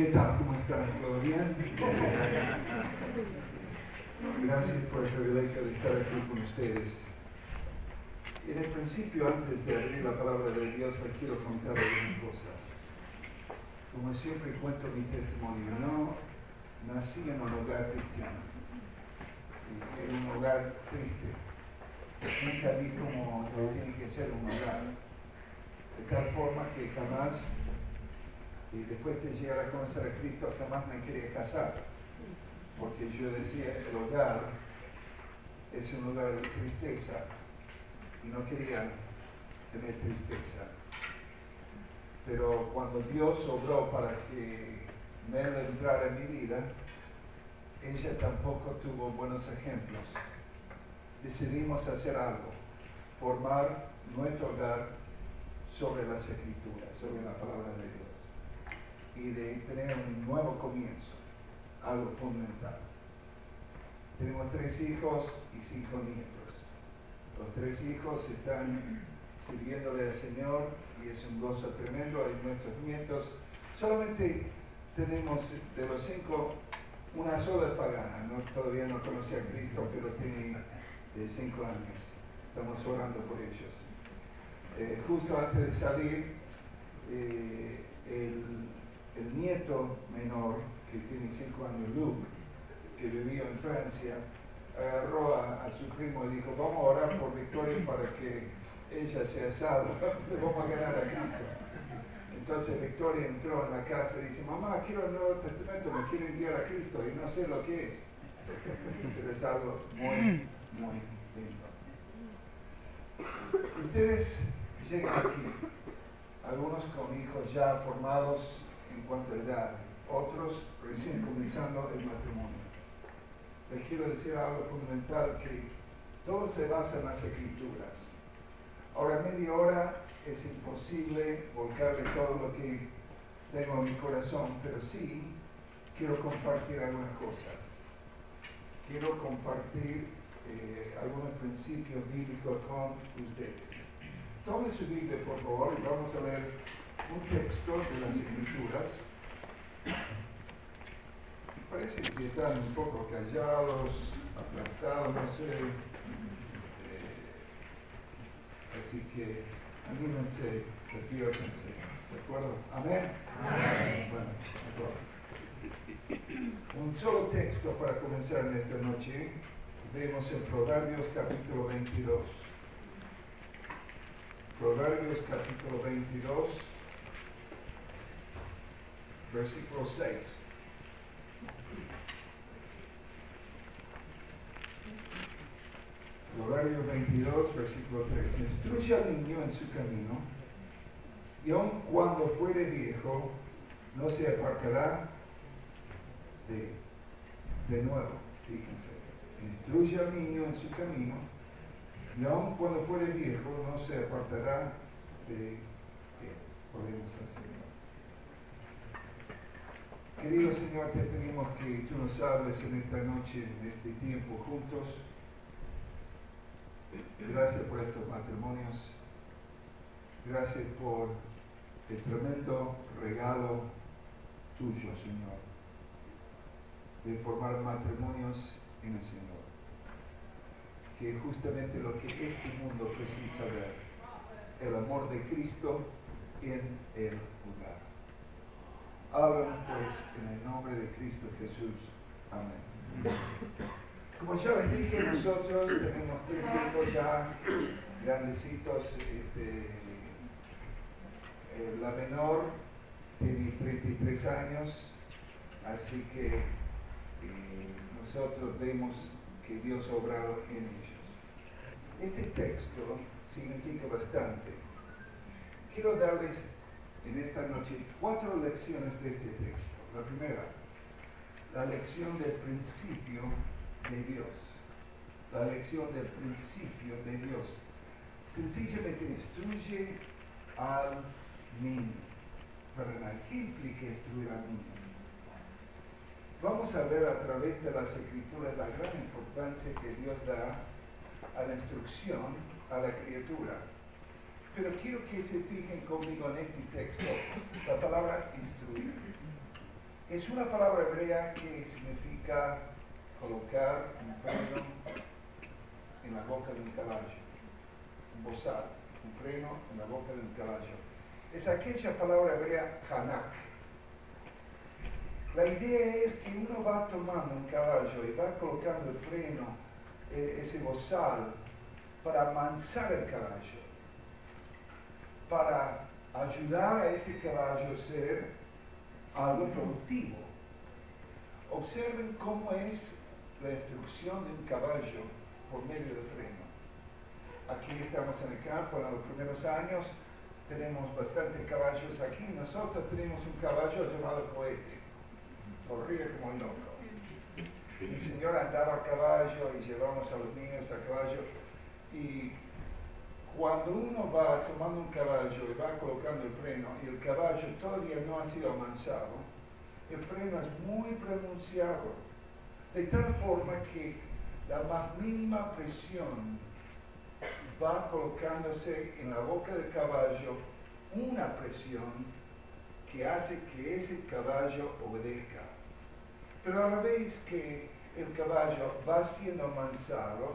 ¿Qué tal? ¿Cómo están? ¿Todo bien? Gracias por el privilegio de estar aquí con ustedes. En el principio, antes de abrir la palabra de Dios, les quiero contar algunas cosas. Como siempre cuento mi testimonio, no nací en un hogar cristiano, en un hogar triste. Nunca vi cómo tiene que ser un hogar. De tal forma que jamás, y después de llegar a conocer a Cristo, jamás me quería casar. Porque yo decía, el hogar es un lugar de tristeza y no quería tener tristeza. Pero cuando Dios obró para que Mel entrara en mi vida, ella tampoco tuvo buenos ejemplos. Decidimos hacer algo, formar nuestro hogar sobre las escrituras, sobre la palabra de Dios y de tener un nuevo comienzo, algo fundamental. Tenemos tres hijos y cinco nietos. Los tres hijos están sirviéndole al Señor y es un gozo tremendo. Hay nuestros nietos. Solamente tenemos de los cinco una sola pagana. No, todavía no conoce a Cristo, pero tiene eh, cinco años. Estamos orando por ellos. Eh, justo antes de salir, eh, el, el, nieto menor, que tiene cinco años, Luke, que vivía en Francia, agarró a, su primo y dijo, vamos a orar por Victoria para que ella sea salva, vamos a ganar a Cristo. Entonces Victoria entró en la casa y dice, mamá, quiero el Nuevo Testamento, me quiero enviar a Cristo y no sé lo que es. Pero es algo muy, muy lindo. Ustedes llegan aquí, algunos con hijos ya formados cuanto a edad, otros recién comenzando el matrimonio. Les quiero decir algo fundamental, que todo se basa en las escrituras. Ahora, media hora es imposible volcarle todo lo que tengo en mi corazón, pero sí quiero compartir algunas cosas. Quiero compartir eh, algunos principios bíblicos con ustedes. Tome su Biblia, por favor, y vamos a leer un texto de las Escrituras. Parece que están un poco callados, aplastados, no sé. Eh, así que anímense, despiértense. ¿De acuerdo? ¿Amén? Amén. Bueno, de acuerdo. Un solo texto para comenzar en esta noche. Vemos en Proverbios capítulo 22. Proverbios capítulo 22, versículo 6. Proverbios 22, versículo 3. Instruye al niño en su camino, y aun cuando fuere viejo, no se apartará de, de nuevo. Fíjense. Instruye al niño en su camino, y aun cuando fuere viejo, no se apartará de él. Al Señor. Querido Señor, te pedimos que tú nos hables en esta noche, en este tiempo juntos. Gracias por estos matrimonios. Gracias por el tremendo regalo tuyo, Señor, de formar matrimonios en el Señor. Que justamente lo que este mundo precisa ver, el amor de Cristo en el lugar. Háblanos pues en el nombre de Cristo Jesús. Amén. Como ya les dije, nosotros tenemos tres hijos ya grandecitos. Este, eh, la menor tiene 33 años, así que eh, nosotros vemos que Dios ha obrado en ellos. Este texto significa bastante. Quiero darles en esta noche cuatro lecciones de este texto. La primera, la lección del principio de Dios. La lección del principio de Dios. Sencillamente instruye al niño. Perdón, ¿qué implica instruir al niño? Vamos a ver a través de las escrituras la gran importancia que Dios da a la instrucción a la criatura. Pero quiero que se fijen conmigo en este texto, la palabra instruir. Es una palabra hebrea que significa colocar un freno en la boca de un caballo, un bozal, un freno en la boca de un caballo. Es aquella palabra hebrea hanak. La idea es que uno va tomando un caballo y va colocando el freno, eh, ese bozal, para amansar el caballo, para ayudar a ese caballo a ser algo productivo. Observen cómo es la instrucción de un caballo por medio del freno. Aquí estamos en el campo en los primeros años, tenemos bastantes caballos aquí. Nosotros tenemos un caballo llamado cohete, corría como loco. Mi señora andaba a caballo y llevamos a los niños a caballo. Y cuando uno va tomando un caballo y va colocando el freno y el caballo todavía no ha sido amansado, el freno es muy pronunciado, de tal forma que la más mínima presión va colocándose en la boca del caballo una presión que hace que ese caballo obedezca. Pero a la vez que el caballo va siendo amansado,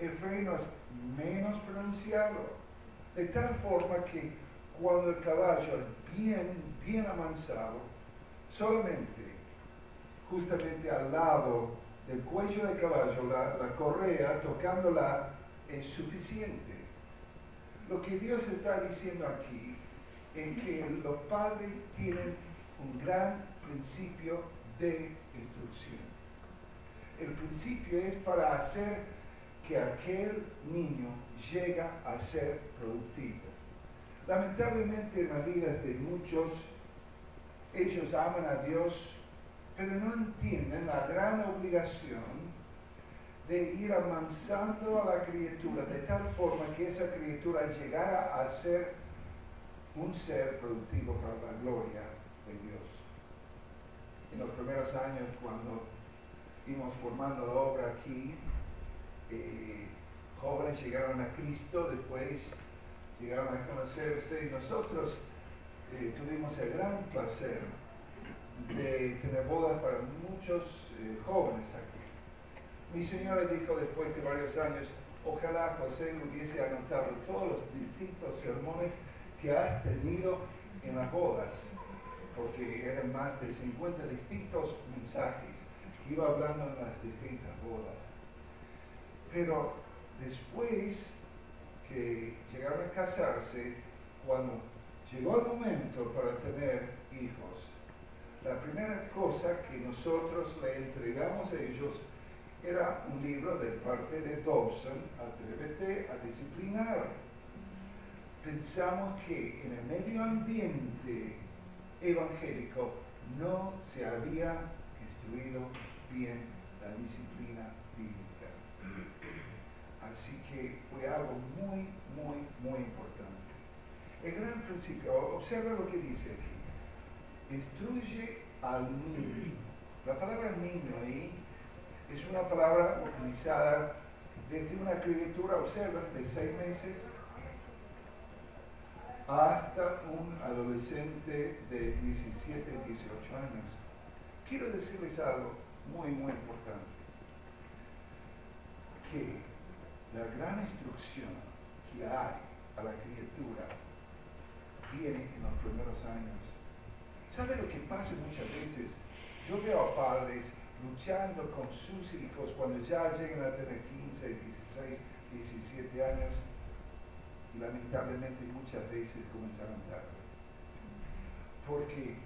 el freno es menos pronunciado, de tal forma que cuando el caballo es bien, bien amansado, solamente justamente al lado del cuello del caballo, la, la correa tocándola es suficiente. Lo que Dios está diciendo aquí es que los padres tienen un gran principio de instrucción. El principio es para hacer que aquel niño llega a ser productivo. Lamentablemente en la vida de muchos, ellos aman a Dios, pero no entienden la gran obligación de ir amansando a la criatura de tal forma que esa criatura llegara a ser un ser productivo para la gloria de Dios. En los primeros años, cuando íbamos formando la obra aquí, eh, jóvenes llegaron a Cristo, después llegaron a conocerse y nosotros eh, tuvimos el gran placer de tener bodas para muchos eh, jóvenes aquí. Mi señora dijo después de varios años, ojalá José hubiese anotado todos los distintos sermones que has tenido en las bodas, porque eran más de 50 distintos mensajes que iba hablando en las distintas bodas. Pero después que llegaron a casarse, cuando llegó el momento para tener hijos, la primera cosa que nosotros le entregamos a ellos era un libro de parte de Dobson, Atrévete a disciplinar. Pensamos que en el medio ambiente evangélico no se había instruido bien la disciplina Así que fue algo muy, muy, muy importante. El gran principio, observa lo que dice aquí. Instruye al niño. La palabra niño ahí es una palabra utilizada desde una criatura, observa, de seis meses hasta un adolescente de 17, 18 años. Quiero decirles algo muy, muy importante. Que la gran instrucción que hay a la criatura viene en los primeros años. ¿Sabe lo que pasa muchas veces? Yo veo a padres luchando con sus hijos cuando ya llegan a tener 15, 16, 17 años y lamentablemente muchas veces comenzaron tarde. Porque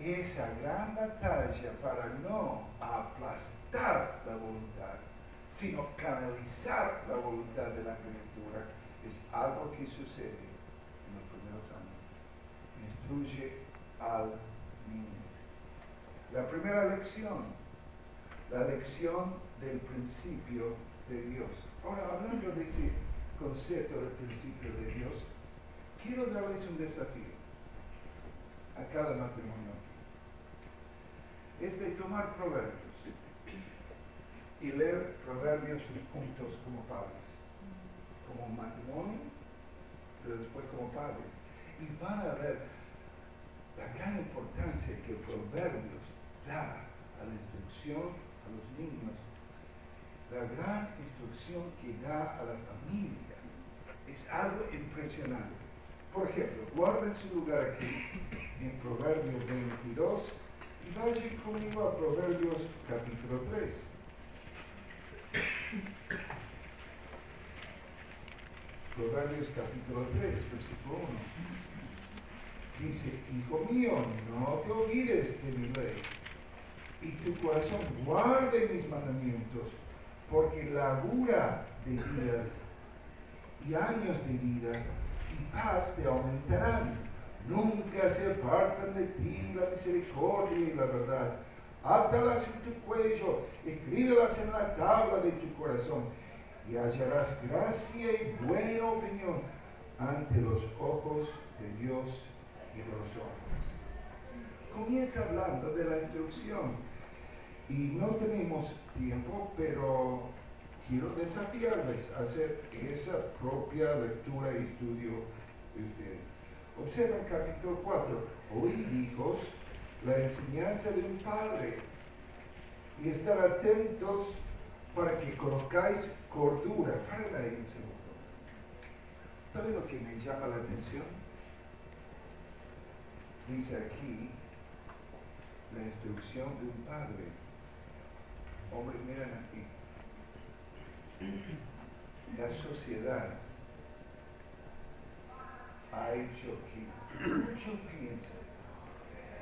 esa gran batalla para no aplastar la voluntad sino canalizar la voluntad de la criatura es algo que sucede en los primeros años. Instruye al niño. La primera lección, la lección del principio de Dios. Ahora, hablando de ese concepto del principio de Dios, quiero darles un desafío a cada matrimonio. Es de tomar proverbios y leer proverbios juntos como padres, como matrimonio, pero después como padres. Y van a ver la gran importancia que proverbios da a la instrucción a los niños, la gran instrucción que da a la familia, es algo impresionante. Por ejemplo, guarden su lugar aquí en Proverbios 22 y vayan conmigo a Proverbios capítulo 3. Proverbios capítulo 3, versículo 1. Dice, Hijo mío, no te olvides de mi ley, y tu corazón guarde mis mandamientos, porque labura de días y años de vida y paz te aumentarán. Nunca se apartan de ti la misericordia y la verdad. Átalas en tu cuello, escríbelas en la tabla de tu corazón y hallarás gracia y buena opinión ante los ojos de Dios y de los hombres. Comienza hablando de la instrucción y no tenemos tiempo, pero quiero desafiarles a hacer esa propia lectura y estudio de ustedes. Observen capítulo 4. Oíd, hijos, la enseñanza de un padre y estar atentos para que conozcáis cordura. Paren ahí un segundo. ¿Sabe lo que me llama la atención? Dice aquí la instrucción de un padre. Hombre, miren aquí. La sociedad ha hecho que muchos piensen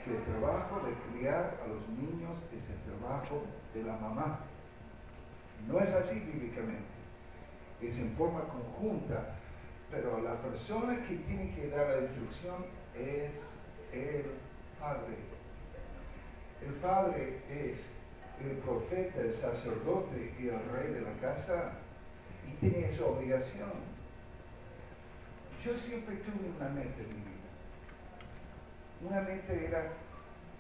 que el trabajo de criar a los niños es el trabajo de la mamá. No es así bíblicamente. Es en forma conjunta, pero la persona que tiene que dar la instrucción es el padre. El padre es el profeta, el sacerdote y el rey de la casa y tiene esa obligación. Yo siempre tuve una meta en mi vida. Una meta era,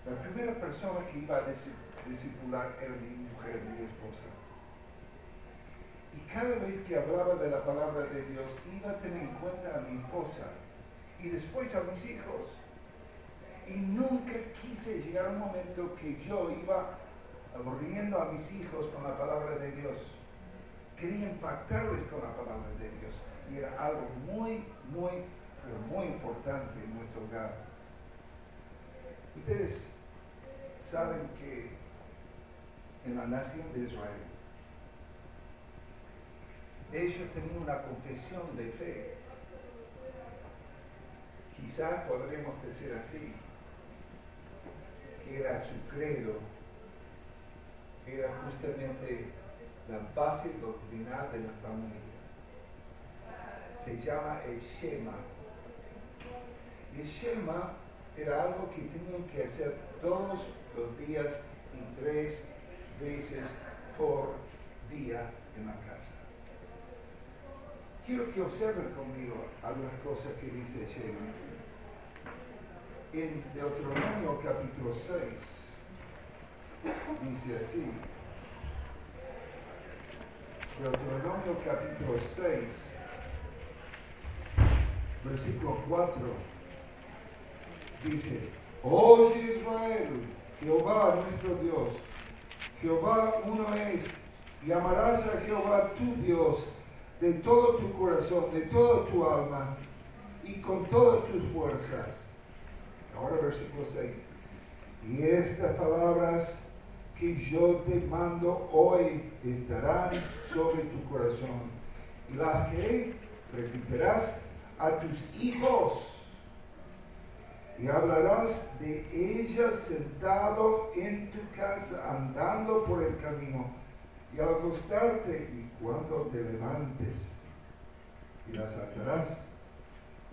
la primera persona que iba a discipular era mi mujer, mi esposa. Y cada vez que hablaba de la palabra de Dios, iba a tener en cuenta a mi esposa y después a mis hijos. Y nunca quise llegar a un momento que yo iba aburriendo a mis hijos con la palabra de Dios. Quería impactarles con la palabra de Dios. Y era algo muy, muy, pero muy importante en nuestro hogar. Ustedes saben que en la nación de Israel, ellos tenían una confesión de fe. Quizás podremos decir así, que era su credo era justamente la base doctrinal de la familia. Se llama el Shema. El Shema era algo que tenían que hacer todos los días y tres veces por día en la casa. Quiero que observen conmigo algunas cosas que dice Shema. En Deuteronomio capítulo 6, dice así. Deuteronomio capítulo 6, versículo 4, dice, Oye Israel, Jehová nuestro Dios, Jehová uno es, y amarás a Jehová tu Dios de todo tu corazón, de toda tu alma y con todas tus fuerzas. Ahora versículo 6. Y estas palabras que yo te mando hoy estarán sobre tu corazón y las que repetirás a tus hijos y hablarás de ellas sentado en tu casa andando por el camino y al acostarte y cuando te levantes y las atarás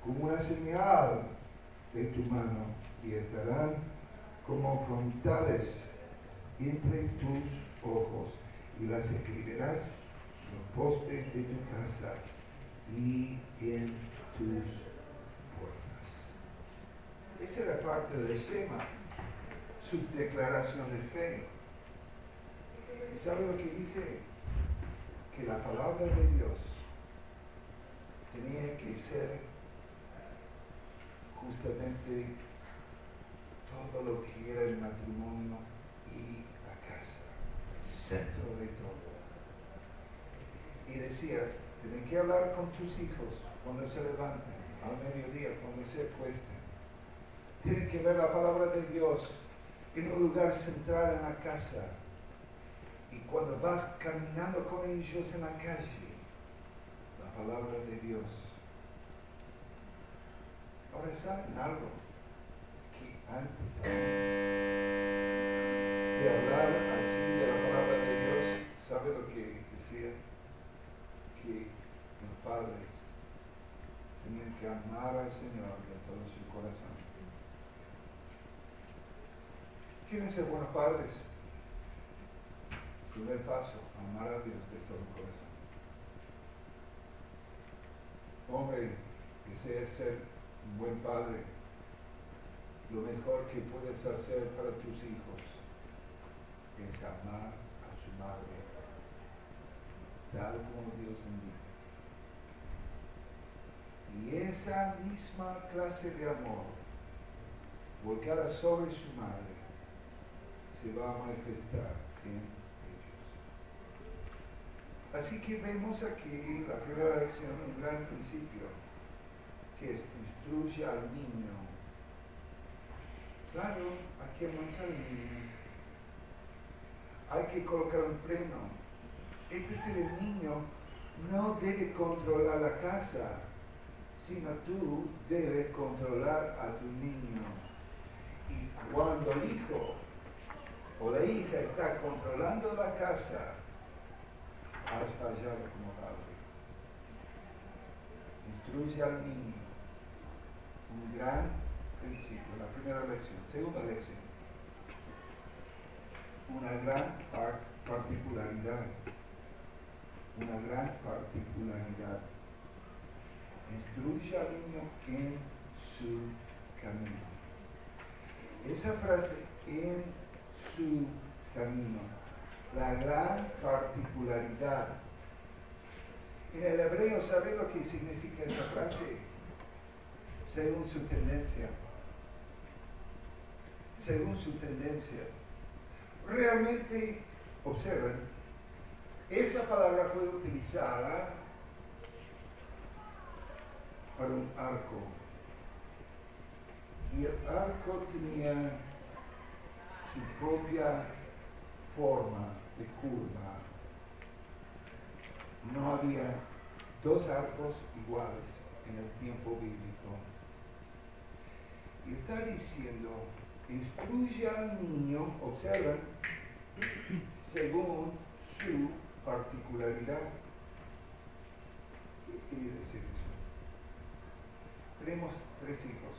como una señal de tu mano y estarán como frontales entre tus ojos y las escribirás en los postes de tu casa y en tus puertas. Esa era parte del Shema, su declaración de fe. ¿Y sabe lo que dice? Que la palabra de Dios tenía que ser justamente todo lo que era el matrimonio y la casa, el centro de todo. Y decía, tienen que hablar con tus hijos cuando se levanten, al mediodía, cuando se acuesten. Tienen que ver la palabra de Dios en un lugar central en la casa. Y cuando vas caminando con ellos en la calle, la palabra de Dios. Ahora saben algo que antes de hablar así de la palabra de Dios, ¿sabe lo que decía? Que los padres tenían que amar al Señor de todo su corazón. ¿Quiénes son buenos padres? Primer paso, amar a Dios de todo corazón. Hombre, desea ser un buen padre. Lo mejor que puedes hacer para tus hijos es amar a su madre, tal como Dios indica. Y esa misma clase de amor, volcada sobre su madre, se va a manifestar en. Así que vemos aquí la primera lección, un gran principio, que es instruye al niño. Claro, aquí más al niño. Hay que colocar un freno. Es decir, el niño no debe controlar la casa, sino tú debes controlar a tu niño. Y cuando el hijo o la hija está controlando la casa, has fallado como padre. Instruye al niño. Un gran principio, la primera lección. Segunda lección. Una gran particularidad. Una gran particularidad. Instruye al niño en su camino. Esa frase en su camino. La gran particularidad. En el hebreo, ¿sabe lo que significa esa frase? Según su tendencia. Según su tendencia. Realmente, observen, esa palabra fue utilizada para un arco. Y el arco tenía su propia forma de curva. No había dos arcos iguales en el tiempo bíblico. Y está diciendo, instruye al niño, observen, según su particularidad. ¿Qué quiere decir eso? Tenemos tres hijos.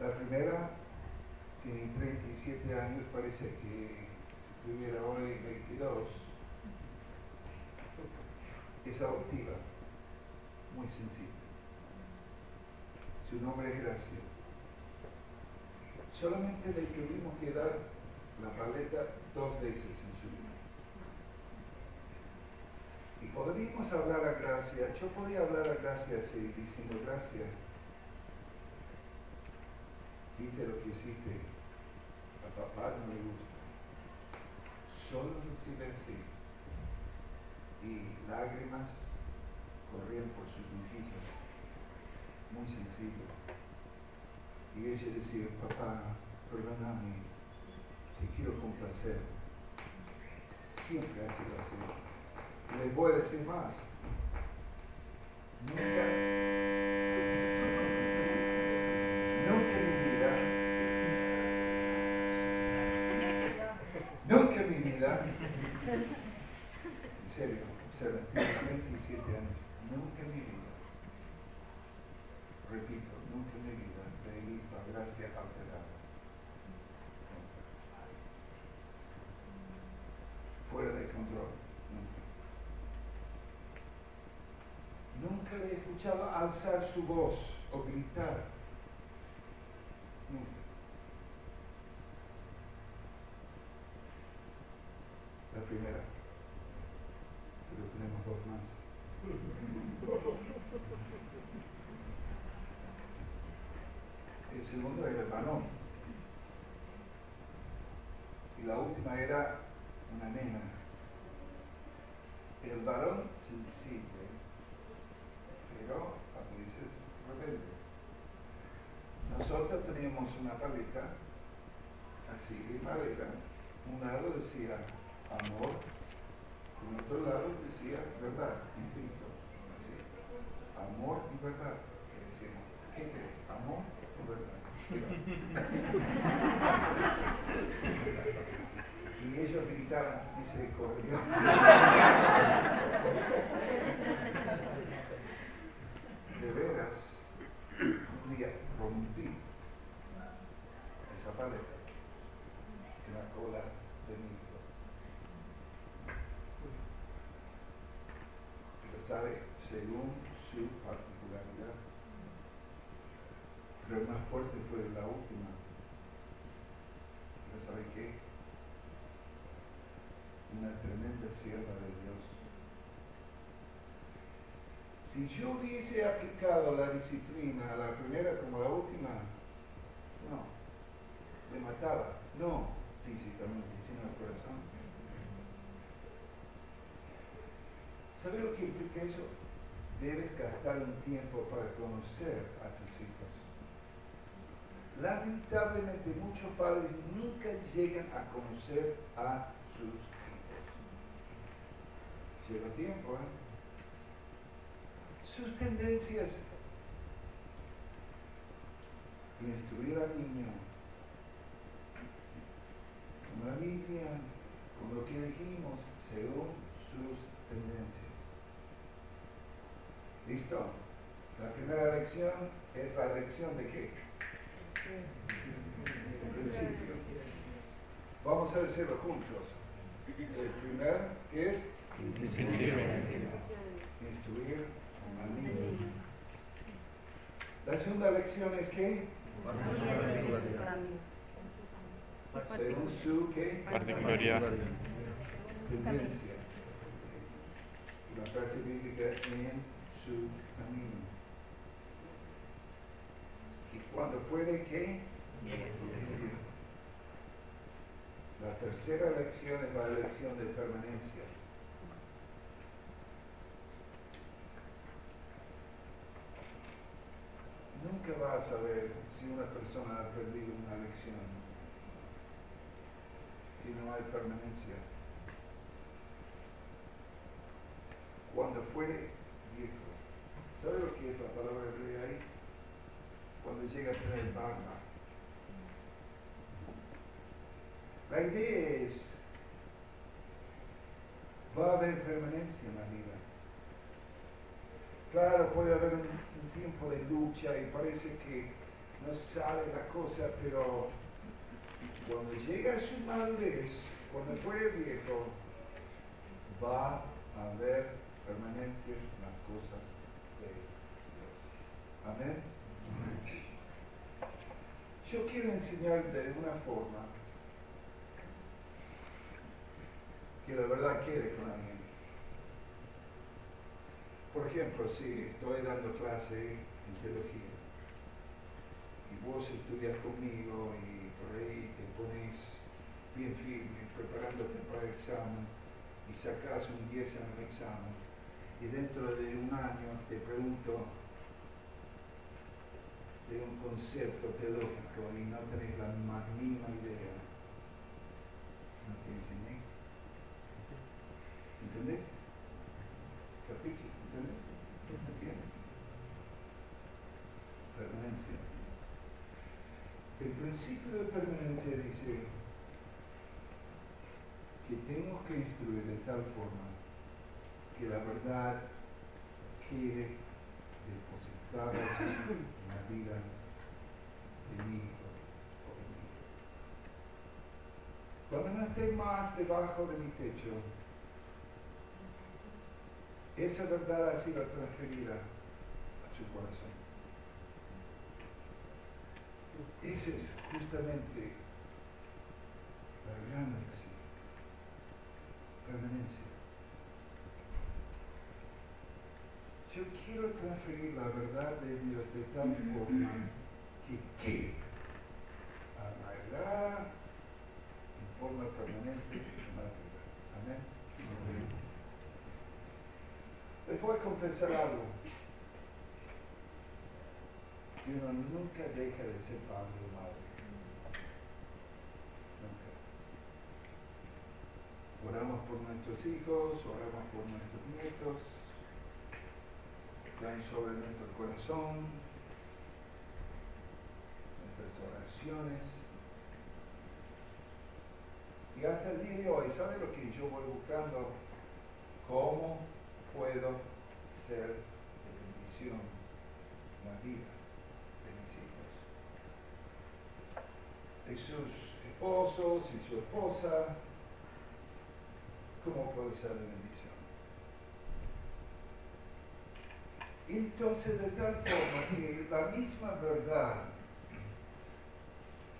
La primera tiene 37 años, parece que si tuviera ahora 22, es adoptiva, muy sencilla. Su nombre es Gracia. Solamente le tuvimos que dar la paleta dos veces en su vida. Y podríamos hablar a Gracia, yo podría hablar a Gracia así, diciendo Gracia, viste lo que hiciste, papá no le gusta. Solo recibe así. Y lágrimas corrían por sus mejillas. Muy sencillo. Y ella decía, papá, perdóname, te quiero complacer. Siempre ha sido así. Les voy a decir más. Nunca, nunca nunca en mi vida, en serio, observa, tengo 37 años, nunca en mi vida, repito, nunca en mi vida le he visto a gracia alterada. Fuera de control. Nunca. Nunca le he escuchado alzar su voz o gritar. Nunca. La primera. Pero tenemos dos más. El segundo era el varón. última era una nena. El varón sensible, pero a veces rebelde. Nosotros teníamos una paleta así de madera. Un lado decía amor, y otro lado decía verdad, infinito. Así. Amor y verdad. Y decíamos, ¿qué crees? ¿Amor? y ellos gritaban misericordia. De veras, un día rompí esa paleta en la cola de mi hijo. Pero sabe, según su particularidad, pero el más fuerte fue la última. Pero ¿sabe qué? Una tremenda sierva de Dios. Si yo hubiese aplicado la disciplina, la primera como la última, no, me mataba, no físicamente, sino el corazón. ¿Sabe lo que implica eso? Debes gastar un tiempo para conocer a tus hijos. Lamentablemente muchos padres nunca llegan a conocer a sus hijos. Lleva tiempo, ¿eh? Sus tendencias. Instruir al niño. Como la Biblia, como lo que dijimos, según sus tendencias. ¿Listo? La primera lección es la lección de qué? Principio. Vamos a decirlo juntos. El primer, ¿qué es? Instruir a un niño. La segunda lección es qué? Según su qué? Particularidad. Tendencia. La frase bíblica en su camino. Cuando fuere qué? La tercera lección es la lección de permanencia. Nunca vas a saber si una persona ha aprendido una lección si no hay permanencia. Cuando fuere viejo. ¿Sabe lo que es la palabra hebrea ahí? Llega a tener barba. La idea es, va a haber permanencia en la vida. Claro, puede haber un, un tiempo de lucha y parece que no sale la cosa, pero cuando llega a su madurez, cuando fuere viejo, va a haber permanencia en las cosas de Dios. Amén. Yo quiero enseñar de una forma que la verdad quede con alguien. Por ejemplo, si estoy dando clase en teología y vos estudias conmigo y por ahí te pones bien firme preparándote para el examen y sacas un 10 en el examen y dentro de un año te pregunto de un concepto teológico y no tenés la más mínima idea, no te enseñé. ¿Entendés? ¿Capichi? ¿Entendés? ¿Entiendes? Permanencia. El principio de permanencia dice que tenemos que instruir de tal forma que la verdad quede depositada en la vida de mi hijo o de mi hija. Cuando no esté más debajo de mi techo, esa verdad ha sido transferida a su corazón. Esa es justamente la gran. Permanencia. Yo quiero transferir la verdad de Dios de tal forma que quede arraigada en forma permanente en la vida. Amén. Les voy a confesar algo. Que uno nunca deja de ser padre o madre. Nunca. Oramos por nuestros hijos, oramos por nuestros nietos, sobre nuestro corazón, nuestras oraciones. Y hasta el día de hoy, ¿sabe lo que yo voy buscando? ¿Cómo puedo ser de bendición en la vida de mis hijos? De sus esposos y su esposa, ¿cómo puedo ser de bendición? Entonces, de tal forma que la misma verdad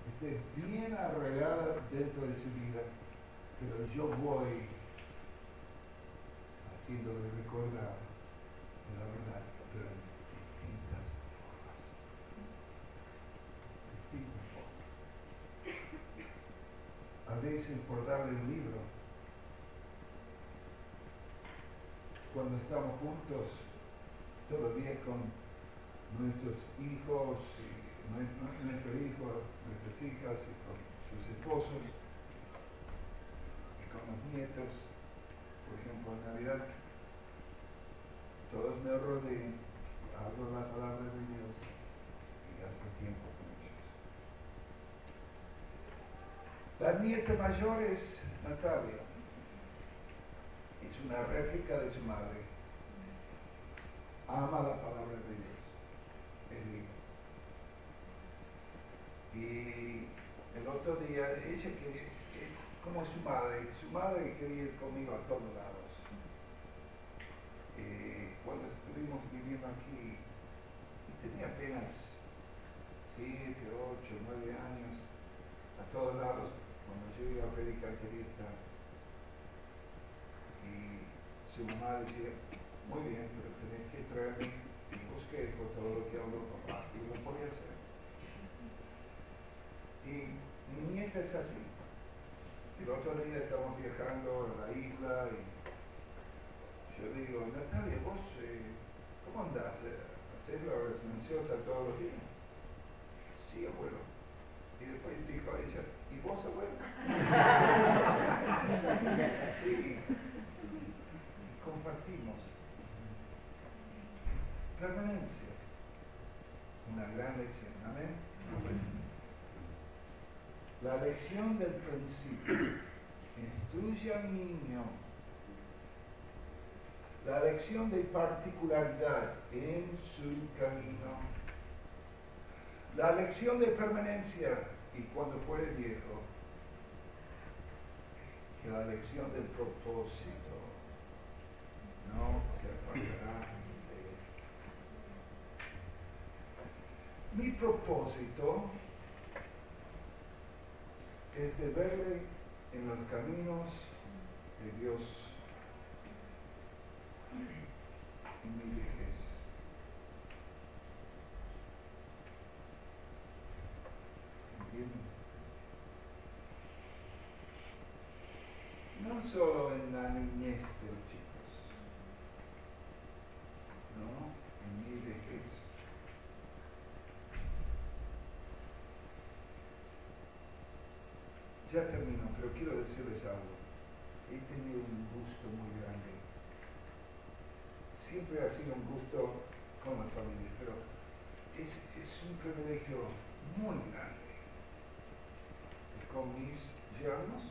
esté bien arraigada dentro de su vida, pero yo voy haciéndole recordar la verdad, pero en distintas formas. Distintas formas. A veces por darle un libro, cuando estamos juntos, todavía con nuestros hijos, y nuestro hijo, nuestras hijas y con sus esposos y con los nietos. Por ejemplo, en Navidad, todos me rodean, hablo la palabra de Dios y gasto tiempo con ellos. La nieta mayor es Natalia. Es una réplica de su madre ama la palabra de Dios. Y el otro día, ella que, como su madre, su madre quería ir conmigo a todos lados. Eh, cuando estuvimos viviendo aquí, tenía apenas 7, 8, 9 años, a todos lados, cuando yo iba a predicar quería estar. Y su mamá decía, muy bien, pero que traerme un bosquejo, todo lo que habló papá, y lo podía hacer. Y nieta es así. El otro día estábamos viajando a la isla y yo digo, Natalia, vos, eh, ¿cómo andás? ¿Haces la silenciosa todos los días? Sí, abuelo. Y después dijo ella, ¿y vos, abuelo? sí. Y compartimos permanencia. Una gran lección. Amén. La lección del principio instruye al niño. La lección de particularidad en su camino. La lección de permanencia y cuando fuere viejo. La lección del propósito no se apartará Mi propósito es de verle en los caminos de Dios. En mi. No solo en la niñez de los chicos, no, en mi vejez. Ya termino, pero quiero decirles algo. He tenido un gusto muy grande. Siempre ha sido un gusto con la familia, pero es, un privilegio muy grande. Con mis yernos,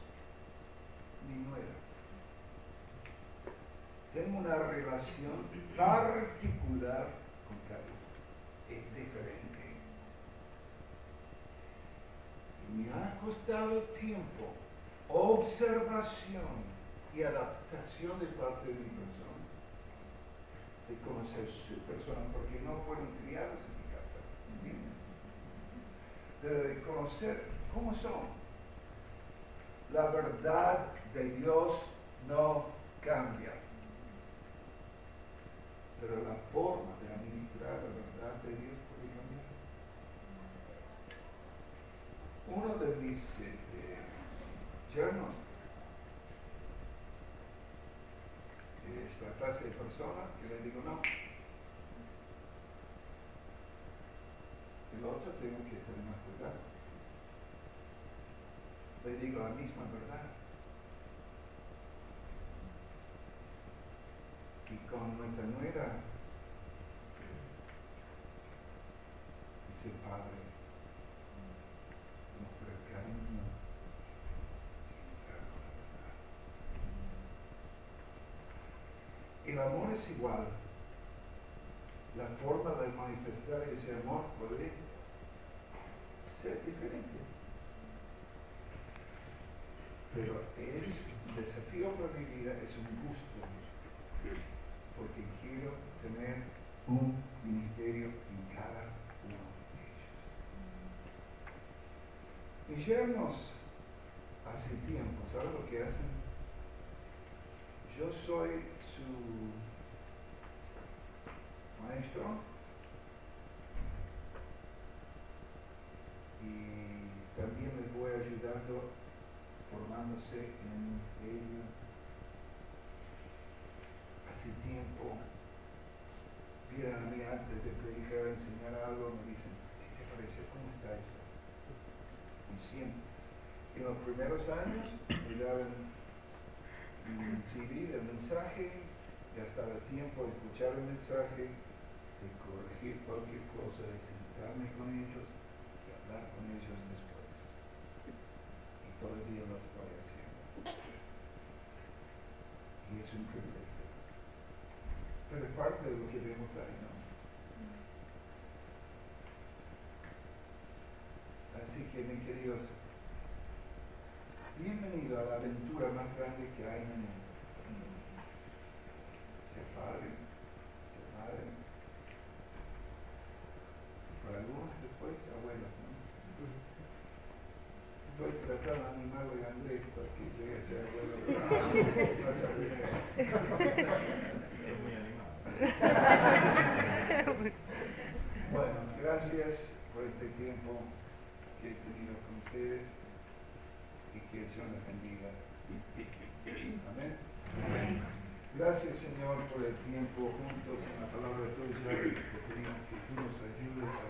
mi nuera. Tengo una relación particular con Carlos. Es diferente ha costado tiempo, observación y adaptación de parte de mi persona, de conocer su persona, porque no fueron criados en mi casa, de conocer cómo son. La verdad de Dios no cambia, pero la forma de administrar la verdad de Dios uno de mis eh, yernos es la clase de persona que le digo no. El otro tengo que tener más cuidado. Le digo la misma verdad. Y con nuestra nuera, dice el Padre, nuestro cariño El amor es igual. La forma de manifestar ese amor puede diferente. Pero es un desafío para mi vida, es un gusto, porque quiero tener un ministerio en cada uno de ellos. Mis yernos hace tiempo, ¿sabes lo que hacen? Yo soy su maestro y también les voy ayudando formándose en el ministerio. Hace tiempo vienen a mí antes de predicar, enseñar algo, me dicen, ¿qué te parece? ¿Cómo está eso? Y siempre. En los primeros años me daban un CD del mensaje, gastar el tiempo de escuchar el mensaje, de corregir cualquier cosa, de con ellos, de hablar con ellos después. Y todo el día lo estoy haciendo. Y es un privilegio. Pero es parte de lo que vemos ahí, ¿no? Así que, mis queridos, bienvenido a la aventura más grande que hay en el mundo. Se padre, se padre. Para algunos después, abuelos, ¿no? Tratando de Andrés para que llegue a ser abuelo. Es muy animado. Bueno, gracias por este tiempo que he tenido con ustedes y que el Señor les bendiga. Amén. Gracias Señor por el tiempo juntos en la palabra tuya. Te pedimos que tú nos ayudes a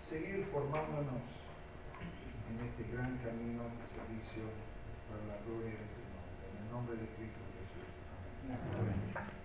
seguir formándonos en este gran camino de servicio para la gloria de tu nombre. En el nombre de Cristo Jesús. Amén.